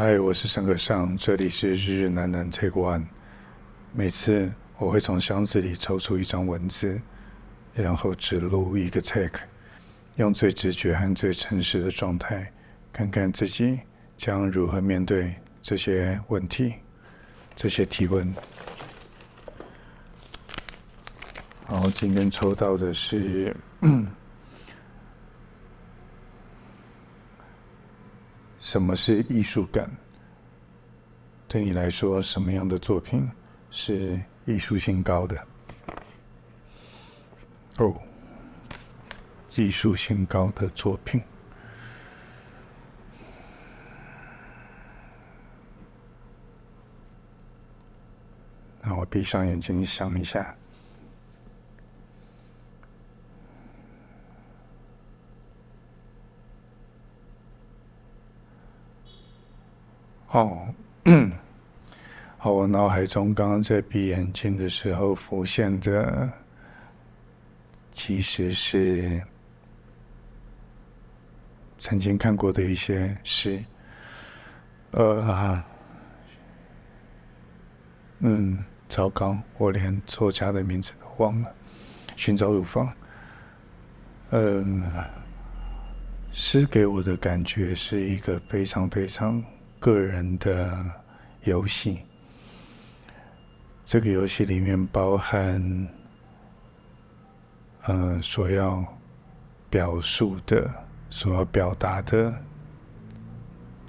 嗨，我是沈可尚，这里是日日难难 Take One。每次我会从箱子里抽出一张文字，然后只录一个 take，用最直觉和最诚实的状态，看看自己将如何面对这些问题、这些提问。然后今天抽到的是。什么是艺术感？对你来说，什么样的作品是艺术性高的？哦，艺术性高的作品。让我闭上眼睛想一下。哦，好，我脑海中刚刚在闭眼睛的时候浮现的，其实是曾经看过的一些诗。呃啊，嗯，糟糕，我连作家的名字都忘了。寻找乳房。嗯，诗给我的感觉是一个非常非常。个人的游戏，这个游戏里面包含，呃，所要表述的、所要表达的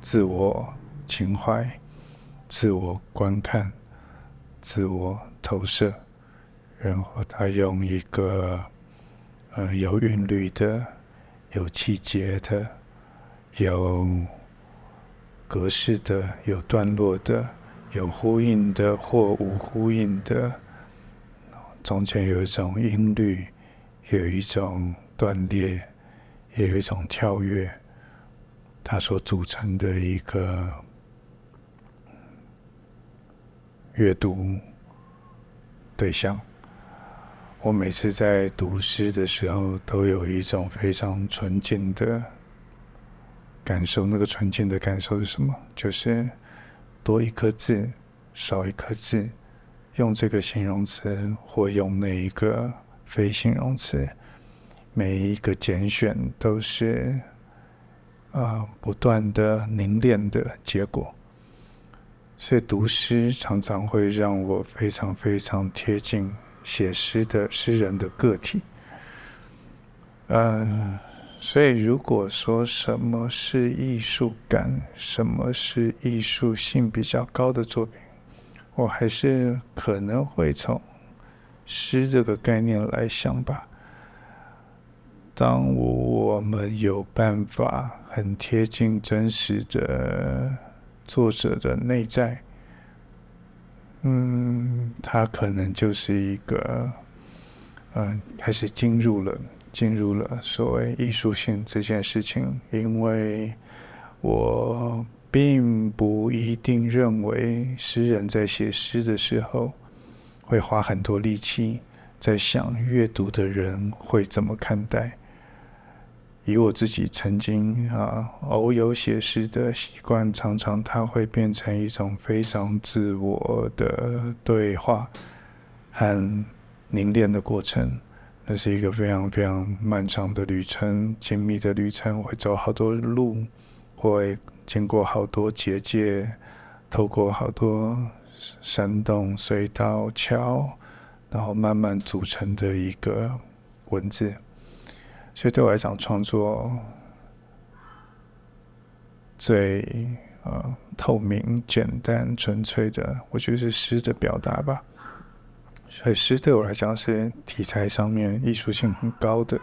自我情怀、自我观看、自我投射，然后他用一个呃有韵律的、有气节的、有。格式的，有段落的，有呼应的或无呼应的，中间有一种音律，有一种断裂，也有一种跳跃，它所组成的一个阅读对象。我每次在读诗的时候，都有一种非常纯净的。感受那个纯净的感受是什么？就是多一颗字，少一颗字，用这个形容词或用那一个非形容词，每一个拣选都是啊、呃、不断的凝练的结果。所以读诗常常会让我非常非常贴近写诗的诗人的个体。嗯。所以，如果说什么是艺术感，什么是艺术性比较高的作品，我还是可能会从诗这个概念来想吧。当我们有办法很贴近真实的作者的内在，嗯，他可能就是一个，嗯，开始进入了。进入了所谓艺术性这件事情，因为我并不一定认为诗人在写诗的时候会花很多力气在想阅读的人会怎么看待。以我自己曾经啊偶有写诗的习惯，常常它会变成一种非常自我的对话和凝练的过程。那是一个非常非常漫长的旅程，精密的旅程，会走好多路，会经过好多结界，透过好多山洞、隧道、桥，然后慢慢组成的一个文字。所以对我来讲，创作最呃透明、简单、纯粹的，我觉得是诗的表达吧。所以诗对我来讲是题材上面艺术性很高的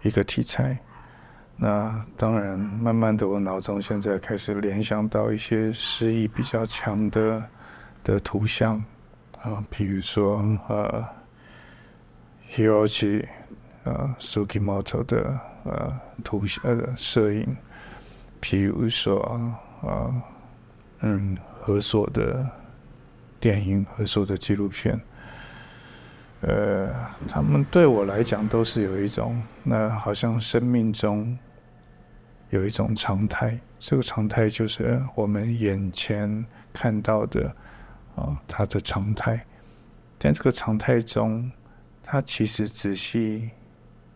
一个题材。那当然，慢慢的我脑中现在开始联想到一些诗意比较强的的图像啊，比如说呃，Hiroshi 呃 sukimoto 的呃图像呃摄影，比如说啊嗯河索的电影，河索的纪录片。呃，他们对我来讲都是有一种，那好像生命中有一种常态，这个常态就是我们眼前看到的啊，它的常态。但这个常态中，它其实仔细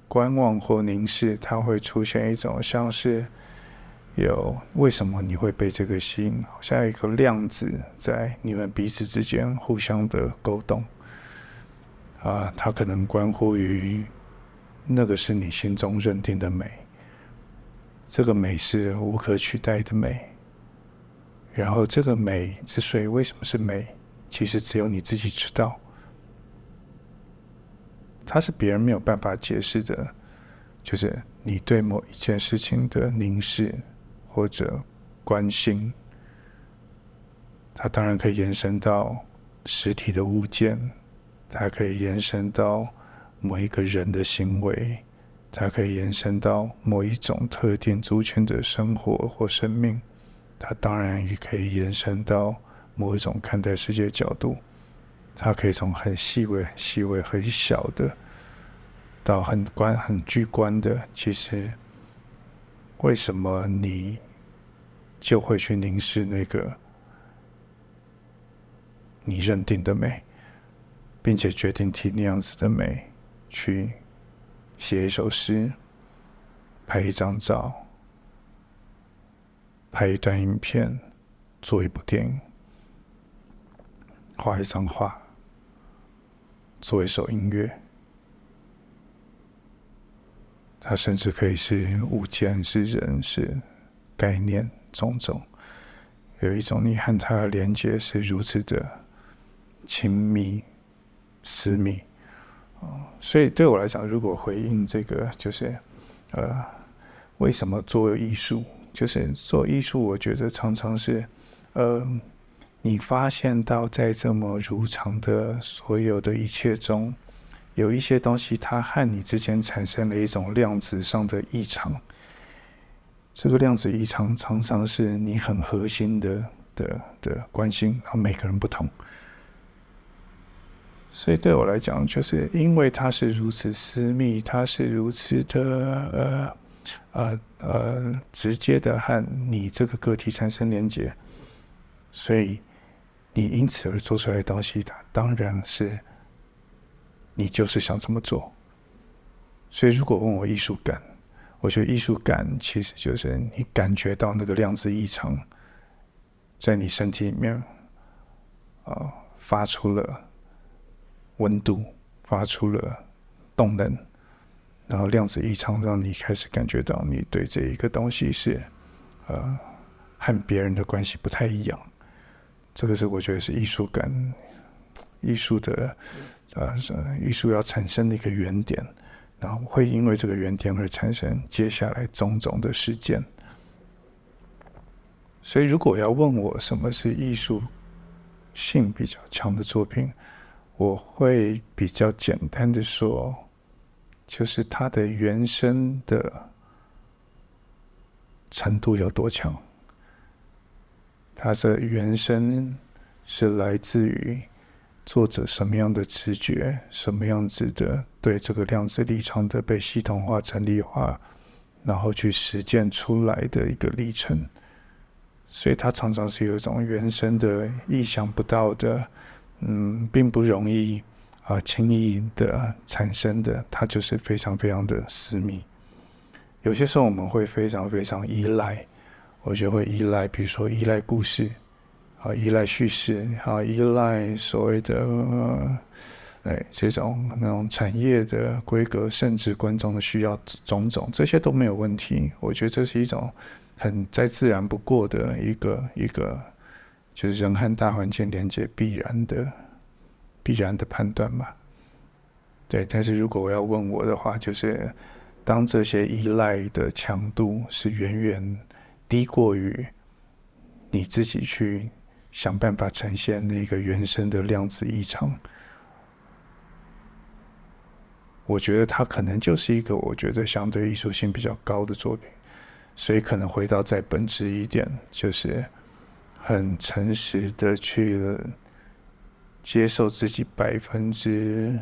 观望或凝视，它会出现一种像是有为什么你会被这个吸引，好像有一个量子在你们彼此之间互相的勾动啊，它可能关乎于那个是你心中认定的美。这个美是无可取代的美，然后这个美之所以为什么是美，其实只有你自己知道，它是别人没有办法解释的，就是你对某一件事情的凝视或者关心，它当然可以延伸到实体的物件，它可以延伸到某一个人的行为。它可以延伸到某一种特定族群的生活或生命，它当然也可以延伸到某一种看待世界角度。它可以从很细微、很细微、很小的，到很观、很巨观的。其实，为什么你就会去凝视那个你认定的美，并且决定替那样子的美去？写一首诗，拍一张照，拍一段影片，做一部电影，画一张画，做一首音乐。它甚至可以是物件，是人，是概念，种种。有一种你和它的连接是如此的亲密、私密。所以对我来讲，如果回应这个，就是，呃，为什么做艺术？就是做艺术，我觉得常常是，呃，你发现到在这么如常的所有的一切中，有一些东西，它和你之间产生了一种量子上的异常。这个量子异常常常是你很核心的的的关心，然后每个人不同。所以对我来讲，就是因为它是如此私密，它是如此的呃呃呃直接的和你这个个体产生连接，所以你因此而做出来的东西，它当然是你就是想这么做。所以如果问我艺术感，我觉得艺术感其实就是你感觉到那个量子异常在你身体里面啊、发出了。温度发出了动能，然后量子异常让你开始感觉到你对这一个东西是，呃，和别人的关系不太一样。这个是我觉得是艺术感，艺术的，呃，艺术要产生的一个原点，然后会因为这个原点而产生接下来种种的事件。所以，如果要问我什么是艺术性比较强的作品，我会比较简单的说，就是它的原生的程度有多强。它的原生是来自于作者什么样的直觉，什么样子的对这个量子立场的被系统化、整理化，然后去实践出来的一个历程。所以它常常是有一种原生的、意想不到的。嗯，并不容易啊，轻易的产生的，它就是非常非常的私密。有些时候我们会非常非常依赖，我觉得会依赖，比如说依赖故事，啊，依赖叙事，啊，依赖所谓的呃，这种那种产业的规格，甚至观众的需要种种，这些都没有问题。我觉得这是一种很再自然不过的一个一个。就是人和大环境连接必然的、必然的判断嘛。对，但是如果我要问我的话，就是当这些依赖的强度是远远低过于你自己去想办法呈现那个原生的量子异常，我觉得它可能就是一个我觉得相对艺术性比较高的作品。所以可能回到再本质一点，就是。很诚实的去接受自己百分之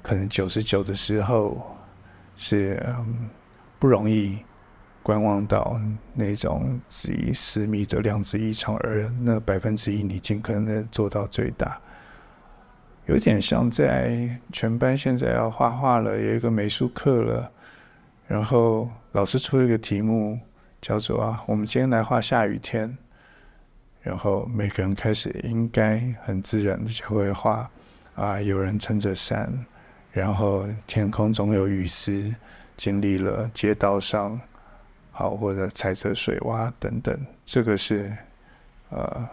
可能九十九的时候是不容易观望到那种极私密的量子异常，而那百分之一你尽可能的做到最大，有点像在全班现在要画画了，有一个美术课了，然后老师出了一个题目，叫做啊，我们今天来画下雨天，然后每个人开始应该很自然的就会画啊，有人撑着伞，然后天空总有雨丝，经历了街道上。好，或者踩着水洼等等，这个是呃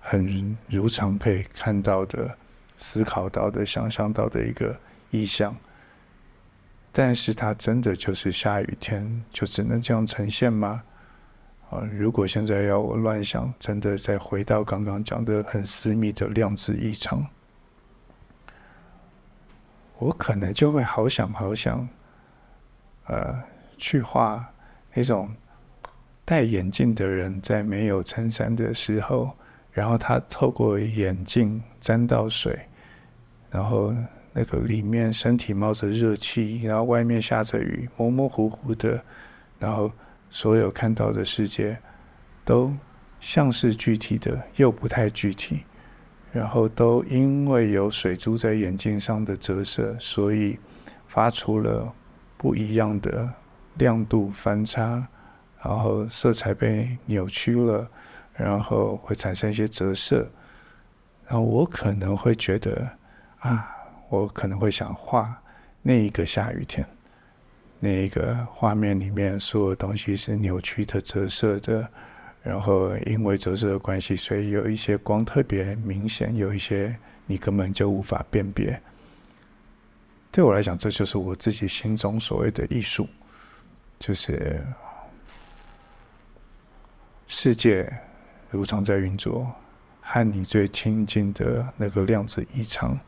很如常可以看到的、思考到的、想象到的一个意象。但是它真的就是下雨天就只能这样呈现吗？啊，如果现在要我乱想，真的再回到刚刚讲的很私密的量子异常，我可能就会好想好想，呃。去画那种戴眼镜的人在没有衬衫的时候，然后他透过眼镜沾到水，然后那个里面身体冒着热气，然后外面下着雨，模模糊糊的，然后所有看到的世界都像是具体的，又不太具体，然后都因为有水珠在眼镜上的折射，所以发出了不一样的。亮度反差，然后色彩被扭曲了，然后会产生一些折射，然后我可能会觉得啊，我可能会想画那一个下雨天，那一个画面里面所有东西是扭曲的、折射的，然后因为折射的关系，所以有一些光特别明显，有一些你根本就无法辨别。对我来讲，这就是我自己心中所谓的艺术。就是世界如常在运作，和你最亲近的那个量子异常，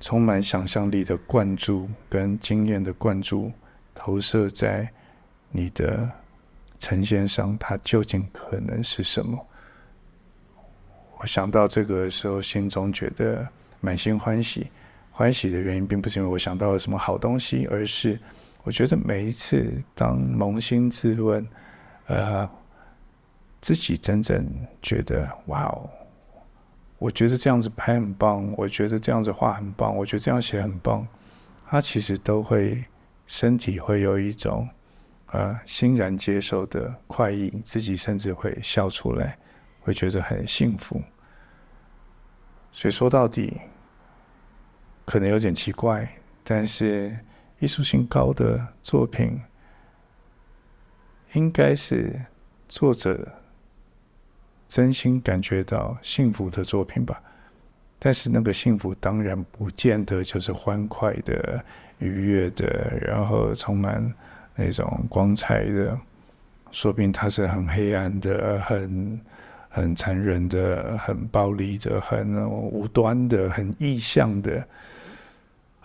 充满想象力的灌注跟经验的灌注，投射在你的呈现上，它究竟可能是什么？我想到这个的时候，心中觉得满心欢喜。欢喜的原因，并不是因为我想到了什么好东西，而是。我觉得每一次当扪心自问，呃，自己真正觉得哇哦，我觉得这样子拍很棒，我觉得这样子画很棒，我觉得这样写很棒，他其实都会身体会有一种呃欣然接受的快意，自己甚至会笑出来，会觉得很幸福。所以说到底，可能有点奇怪，但是。艺术性高的作品，应该是作者真心感觉到幸福的作品吧。但是那个幸福当然不见得就是欢快的、愉悦的，然后充满那种光彩的。说不定它是很黑暗的、很很残忍的、很暴力的、很无端的、很异象的。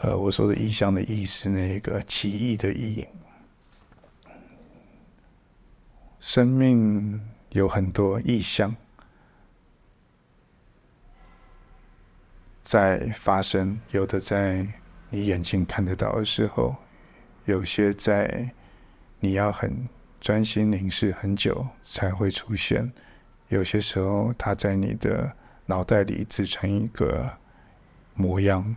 呃，我说的异象的意是那个奇异的异。生命有很多异象在发生，有的在你眼睛看得到的时候，有些在你要很专心凝视很久才会出现，有些时候它在你的脑袋里自成一个模样。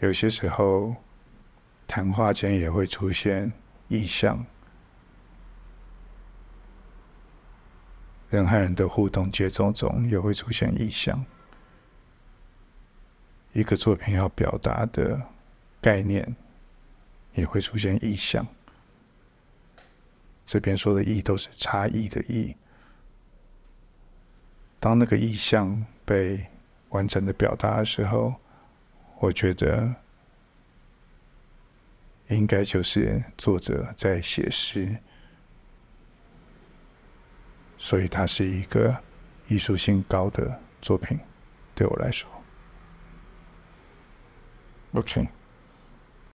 有些时候，谈话间也会出现意象；人和人的互动节奏中也会出现意象。一个作品要表达的概念也会出现意象。这边说的“意”都是差异的“意”。当那个意象被完整的表达的时候，我觉得应该就是作者在写诗，所以它是一个艺术性高的作品，对我来说。OK。